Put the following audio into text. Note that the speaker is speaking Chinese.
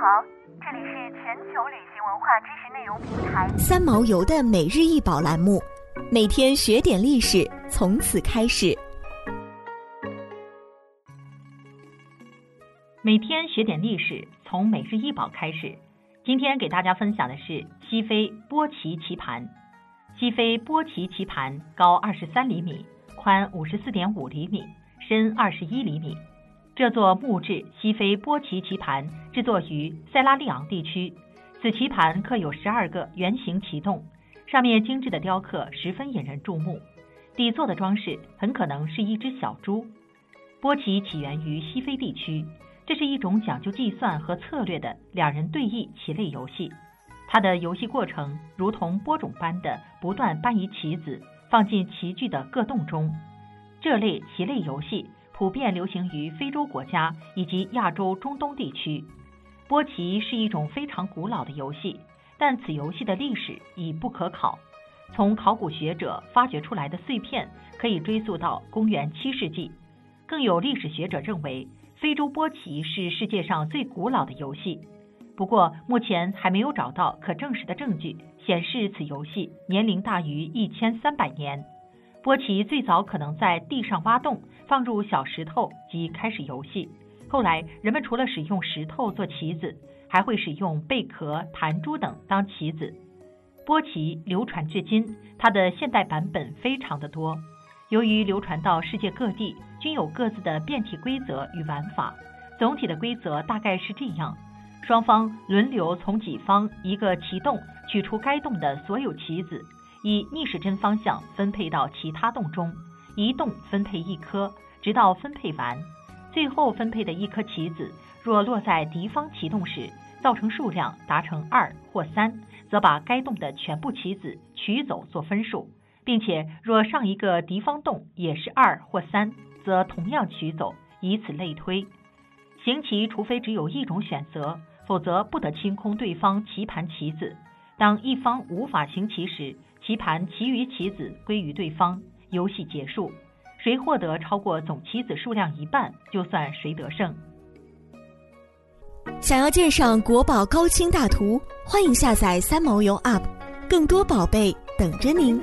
好，这里是全球旅行文化知识内容平台三毛游的每日一宝栏目，每天学点历史，从此开始。每天学点历史，从每日一宝开始。今天给大家分享的是西非波奇棋盘。西非波奇棋盘高二十三厘米，宽五十四点五厘米，深二十一厘米。这座木质西非波奇棋盘制作于塞拉利昂地区。此棋盘刻有十二个圆形棋洞，上面精致的雕刻十分引人注目。底座的装饰很可能是一只小猪。波奇起源于西非地区，这是一种讲究计算和策略的两人对弈棋类游戏。它的游戏过程如同播种般的不断搬移棋子，放进棋具的各洞中。这类棋类游戏。普遍流行于非洲国家以及亚洲中东地区。波奇是一种非常古老的游戏，但此游戏的历史已不可考。从考古学者发掘出来的碎片可以追溯到公元七世纪。更有历史学者认为，非洲波奇是世界上最古老的游戏。不过，目前还没有找到可证实的证据显示此游戏年龄大于一千三百年。波奇最早可能在地上挖洞，放入小石头即开始游戏。后来，人们除了使用石头做棋子，还会使用贝壳、弹珠等当棋子。波奇流传至今，它的现代版本非常的多。由于流传到世界各地，均有各自的变体规则与玩法。总体的规则大概是这样：双方轮流从己方一个棋洞取出该洞的所有棋子。以逆时针方向分配到其他洞中，一洞分配一颗，直到分配完。最后分配的一颗棋子，若落在敌方棋洞时，造成数量达成二或三，则把该洞的全部棋子取走做分数，并且若上一个敌方洞也是二或三，则同样取走，以此类推。行棋除非只有一种选择，否则不得清空对方棋盘棋子。当一方无法行棋时，棋盘其余棋子归于对方，游戏结束。谁获得超过总棋子数量一半，就算谁得胜。想要鉴赏国宝高清大图，欢迎下载三毛游 App，更多宝贝等着您。